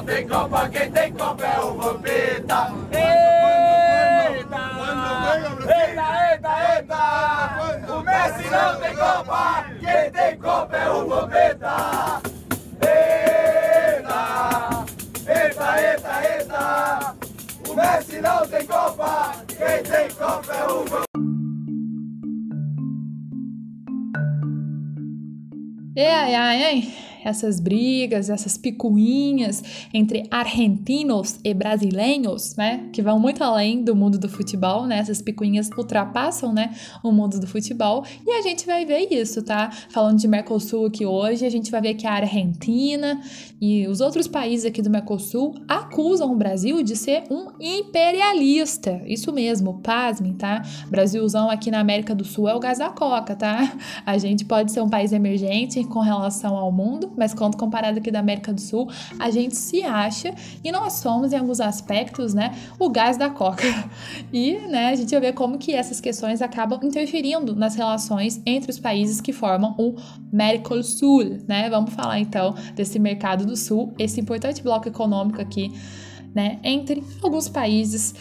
não tem Copa, quem tem Copa é o Vampeta. Eita! Eita, eita, eita! O Messi não tem Copa, quem tem Copa é o Vampeta. Eita! Eita, eita, eita! O Messi não tem Copa, quem tem Copa é o Vampeta. E ai, ai, essas brigas, essas picuinhas entre argentinos e brasileiros, né, que vão muito além do mundo do futebol, né, essas picuinhas ultrapassam, né, o mundo do futebol, e a gente vai ver isso, tá? Falando de Mercosul aqui hoje, a gente vai ver que a Argentina e os outros países aqui do Mercosul acusam o Brasil de ser um imperialista, isso mesmo, pasmem, tá? Brasilzão aqui na América do Sul é o gás da coca, tá? A gente pode ser um país emergente com relação ao mundo, mas quando comparado aqui da América do Sul, a gente se acha e nós somos em alguns aspectos, né, o gás da coca. E, né, a gente vai ver como que essas questões acabam interferindo nas relações entre os países que formam o Mercosul, né? Vamos falar então desse mercado do Sul, esse importante bloco econômico aqui, né, entre alguns países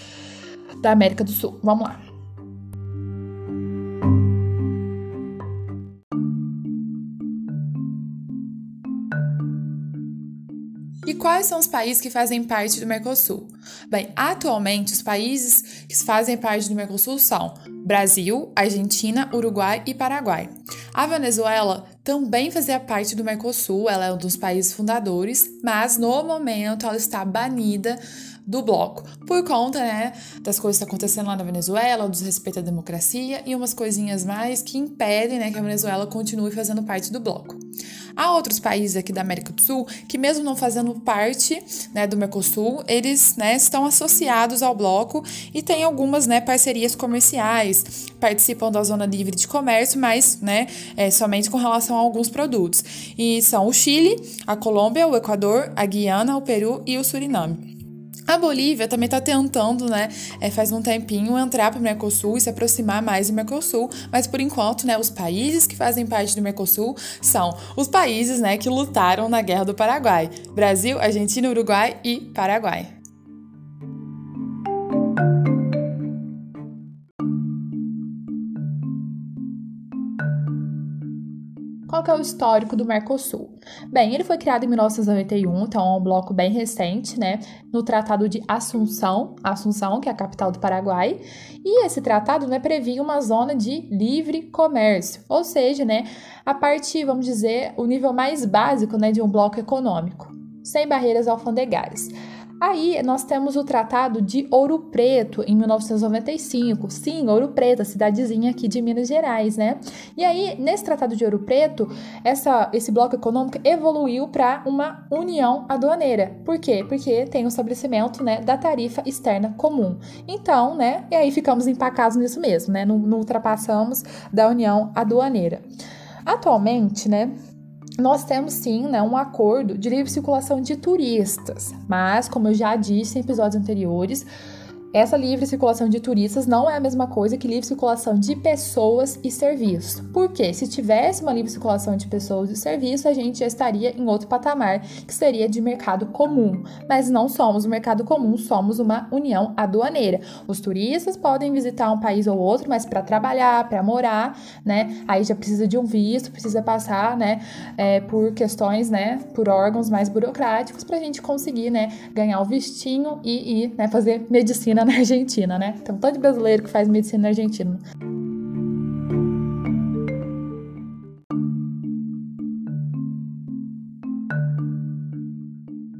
da América do Sul. Vamos lá. E quais são os países que fazem parte do Mercosul? Bem, atualmente os países que fazem parte do Mercosul são Brasil, Argentina, Uruguai e Paraguai. A Venezuela também fazia parte do Mercosul, ela é um dos países fundadores, mas no momento ela está banida do bloco, por conta, né, das coisas que estão acontecendo lá na Venezuela, do desrespeito à democracia e umas coisinhas mais que impedem, né, que a Venezuela continue fazendo parte do bloco. Há outros países aqui da América do Sul que, mesmo não fazendo parte né, do Mercosul, eles né, estão associados ao bloco e têm algumas né, parcerias comerciais, participam da zona livre de comércio, mas né, é, somente com relação alguns produtos. E são o Chile, a Colômbia, o Equador, a Guiana, o Peru e o Suriname. A Bolívia também está tentando, né, é, faz um tempinho, entrar para o Mercosul e se aproximar mais do Mercosul, mas por enquanto, né, os países que fazem parte do Mercosul são os países, né, que lutaram na Guerra do Paraguai: Brasil, Argentina, Uruguai e Paraguai. Que é o histórico do Mercosul? Bem, ele foi criado em 1991, então é um bloco bem recente, né? No Tratado de Assunção, Assunção, que é a capital do Paraguai, e esse tratado, né, previa uma zona de livre comércio, ou seja, né, a parte, vamos dizer, o nível mais básico, né, de um bloco econômico, sem barreiras alfandegárias. Aí nós temos o Tratado de Ouro Preto, em 1995. Sim, Ouro Preto, a cidadezinha aqui de Minas Gerais, né? E aí, nesse Tratado de Ouro Preto, essa, esse bloco econômico evoluiu para uma união aduaneira. Por quê? Porque tem o estabelecimento né, da tarifa externa comum. Então, né? E aí ficamos empacados nisso mesmo, né? Não, não ultrapassamos da união aduaneira. Atualmente, né? Nós temos sim né, um acordo de livre circulação de turistas, mas, como eu já disse em episódios anteriores, essa livre circulação de turistas não é a mesma coisa que livre circulação de pessoas e serviços. Porque se tivesse uma livre circulação de pessoas e serviços, a gente já estaria em outro patamar, que seria de mercado comum. Mas não somos um mercado comum, somos uma união aduaneira. Os turistas podem visitar um país ou outro, mas para trabalhar, para morar, né? Aí já precisa de um visto, precisa passar, né, é, por questões, né, por órgãos mais burocráticos para a gente conseguir, né, ganhar o vistinho e ir, né, fazer medicina medicina na Argentina, né? Tem um tanto de brasileiro que faz medicina na Argentina.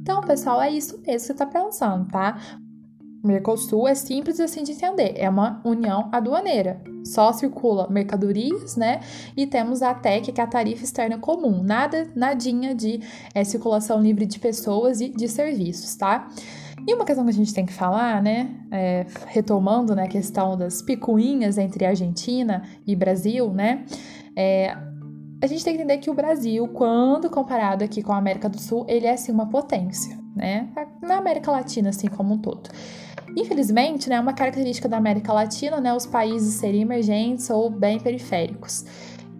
Então, pessoal, é isso mesmo que você está pensando, tá? Mercosul é simples assim de entender, é uma união aduaneira. Só circula mercadorias, né? E temos a TEC, que é a tarifa externa comum. Nada, nadinha de é, circulação livre de pessoas e de serviços, tá? E uma questão que a gente tem que falar, né, é, retomando né, a questão das picuinhas entre Argentina e Brasil, né, é, a gente tem que entender que o Brasil, quando comparado aqui com a América do Sul, ele é sim uma potência, né, na América Latina assim como um todo. Infelizmente, né, uma característica da América Latina, né, os países serem emergentes ou bem periféricos.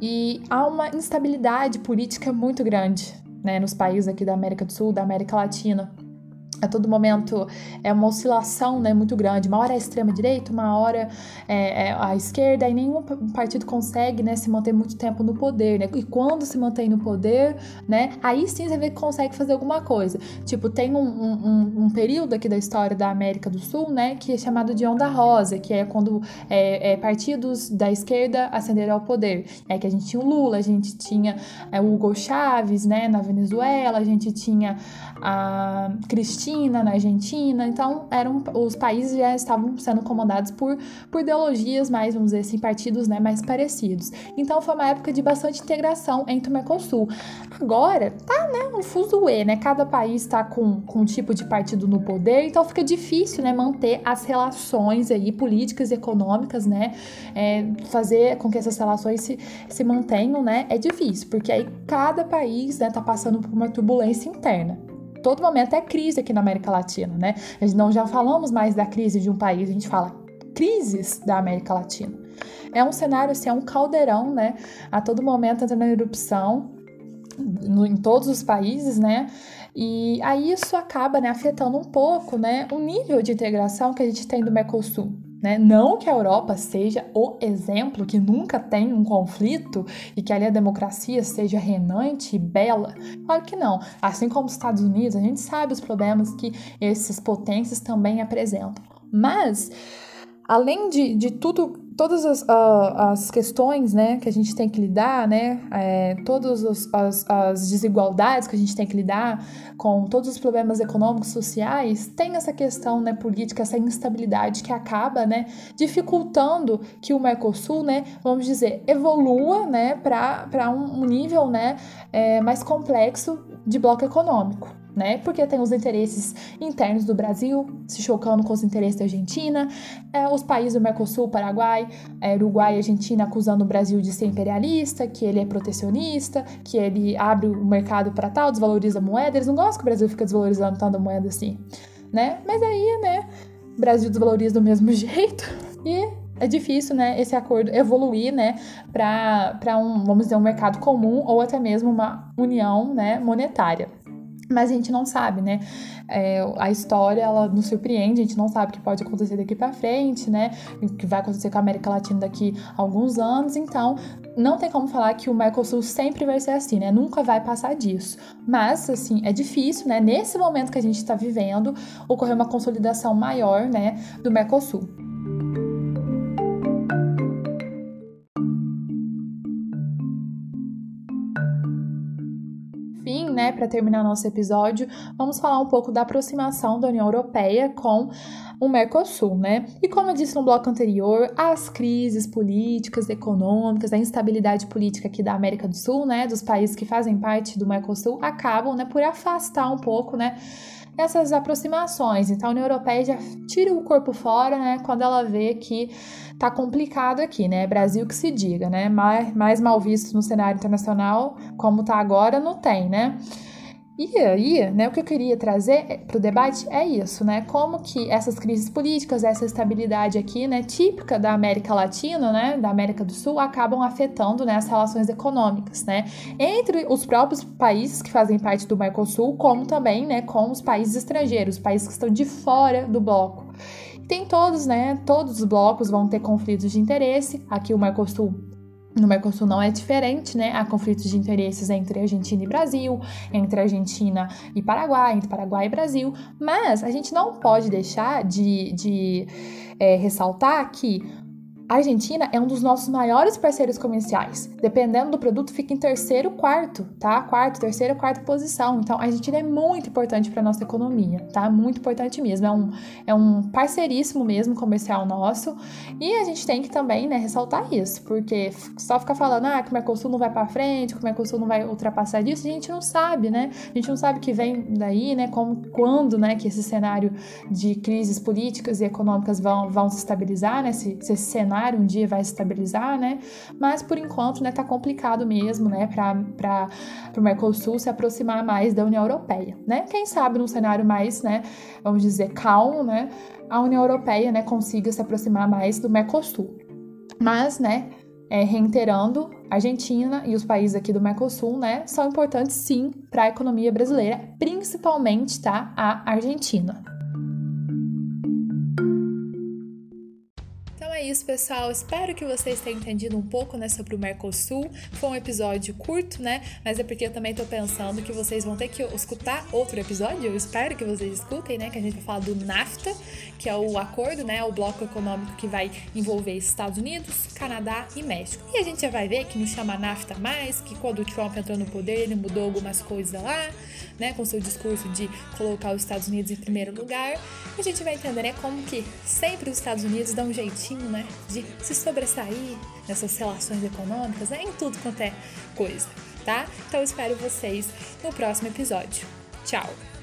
E há uma instabilidade política muito grande, né, nos países aqui da América do Sul, da América Latina, a todo momento é uma oscilação né, muito grande. Uma hora é a extrema-direita, uma hora é, é, a esquerda, e nenhum partido consegue né, se manter muito tempo no poder. Né? E quando se mantém no poder, né, aí sim você vê que consegue fazer alguma coisa. Tipo, tem um, um, um período aqui da história da América do Sul né, que é chamado de Onda Rosa, que é quando é, é partidos da esquerda ascenderam ao poder. É que a gente tinha o Lula, a gente tinha é, o Hugo Chávez né, na Venezuela, a gente tinha a Cristina na Argentina, então eram os países já estavam sendo comandados por, por ideologias mais, vamos dizer assim, partidos né, mais parecidos. Então foi uma época de bastante integração entre o Mercosul. Agora tá né, um fuzuê, né? Cada país está com, com um tipo de partido no poder, então fica difícil né, manter as relações aí políticas e econômicas, né? É, fazer com que essas relações se, se mantenham, né? É difícil, porque aí cada país né, tá passando por uma turbulência interna todo momento é crise aqui na América Latina, né? A gente não já falamos mais da crise de um país, a gente fala crises da América Latina. É um cenário assim, é um caldeirão, né? A todo momento entra na erupção no, em todos os países, né? E aí isso acaba né, afetando um pouco, né, o nível de integração que a gente tem do Mercosul. Né? Não que a Europa seja o exemplo, que nunca tem um conflito e que ali a democracia seja renante e bela. Claro que não. Assim como os Estados Unidos, a gente sabe os problemas que esses potências também apresentam. Mas, além de, de tudo todas as, uh, as questões né, que a gente tem que lidar, né, é, todas as, as, desigualdades que a gente tem que lidar com todos os problemas econômicos sociais, tem essa questão né, política, essa instabilidade que acaba né, dificultando que o Mercosul, né, vamos dizer, evolua né, para um, um nível né, é, mais complexo de bloco econômico né? Porque tem os interesses internos do Brasil se chocando com os interesses da Argentina, é, os países do Mercosul, Paraguai, é, Uruguai e Argentina acusando o Brasil de ser imperialista, que ele é protecionista, que ele abre o mercado para tal, desvaloriza a moeda. Eles não gostam que o Brasil fica desvalorizando tanto a moeda assim, né? Mas aí, né? O Brasil desvaloriza do mesmo jeito e é difícil, né, esse acordo evoluir, né, para um, vamos dizer, um mercado comum ou até mesmo uma união, né, monetária mas a gente não sabe, né? É, a história ela nos surpreende, a gente não sabe o que pode acontecer daqui para frente, né? O que vai acontecer com a América Latina daqui a alguns anos, então não tem como falar que o Mercosul sempre vai ser assim, né? Nunca vai passar disso. Mas, assim, é difícil, né? Nesse momento que a gente está vivendo, ocorrer uma consolidação maior, né, do Mercosul. Né, para terminar nosso episódio, vamos falar um pouco da aproximação da União Europeia com o Mercosul, né? E como eu disse no bloco anterior, as crises políticas, econômicas, a instabilidade política aqui da América do Sul, né, dos países que fazem parte do Mercosul, acabam, né, por afastar um pouco, né, essas aproximações. Então a União Europeia já tira o corpo fora, né, quando ela vê que tá complicado aqui, né? Brasil que se diga, né? Mais, mais mal visto no cenário internacional, como tá agora, não tem, né? E aí, né, o que eu queria trazer para o debate é isso, né? Como que essas crises políticas, essa estabilidade aqui, né, típica da América Latina, né, da América do Sul, acabam afetando né, as relações econômicas, né, entre os próprios países que fazem parte do Mercosul, como também, né, com os países estrangeiros, os países que estão de fora do bloco. Tem todos, né, todos os blocos vão ter conflitos de interesse. Aqui o Mercosul no Mercosul não é diferente, né? Há conflitos de interesses entre Argentina e Brasil, entre Argentina e Paraguai, entre Paraguai e Brasil, mas a gente não pode deixar de, de é, ressaltar que a Argentina é um dos nossos maiores parceiros comerciais. Dependendo do produto, fica em terceiro, quarto, tá? Quarto, terceira, quarta posição. Então, a Argentina é muito importante para nossa economia, tá? Muito importante mesmo. É um, é um parceiríssimo mesmo comercial nosso. E a gente tem que também, né, ressaltar isso, porque só ficar falando, ah, que o Mercosul não vai para frente, que o Mercosul não vai ultrapassar disso, a gente não sabe, né? A gente não sabe o que vem daí, né? Como, quando, né, que esse cenário de crises políticas e econômicas vão, vão se estabilizar, né? Se, se esse cenário um dia vai se estabilizar, né? Mas por enquanto, né, tá complicado mesmo, né, para o Mercosul se aproximar mais da União Europeia, né? Quem sabe num cenário mais, né, vamos dizer, calmo, né, a União Europeia, né, consiga se aproximar mais do Mercosul. Mas, né, é, reiterando, Argentina e os países aqui do Mercosul, né, são importantes sim para a economia brasileira, principalmente, tá, a Argentina. Isso, pessoal. Espero que vocês tenham entendido um pouco né, sobre o Mercosul. Foi um episódio curto, né? Mas é porque eu também tô pensando que vocês vão ter que escutar outro episódio. Eu espero que vocês escutem, né? Que a gente vai falar do NAFTA, que é o acordo, né? O bloco econômico que vai envolver Estados Unidos, Canadá e México. E a gente já vai ver que não chama NAFTA mais, que quando o Trump entrou no poder, ele mudou algumas coisas lá, né? Com seu discurso de colocar os Estados Unidos em primeiro lugar. A gente vai entender, né? Como que sempre os Estados Unidos dão um jeitinho né, de se sobressair nessas relações econômicas, né, em tudo quanto é coisa, tá? Então eu espero vocês no próximo episódio. Tchau!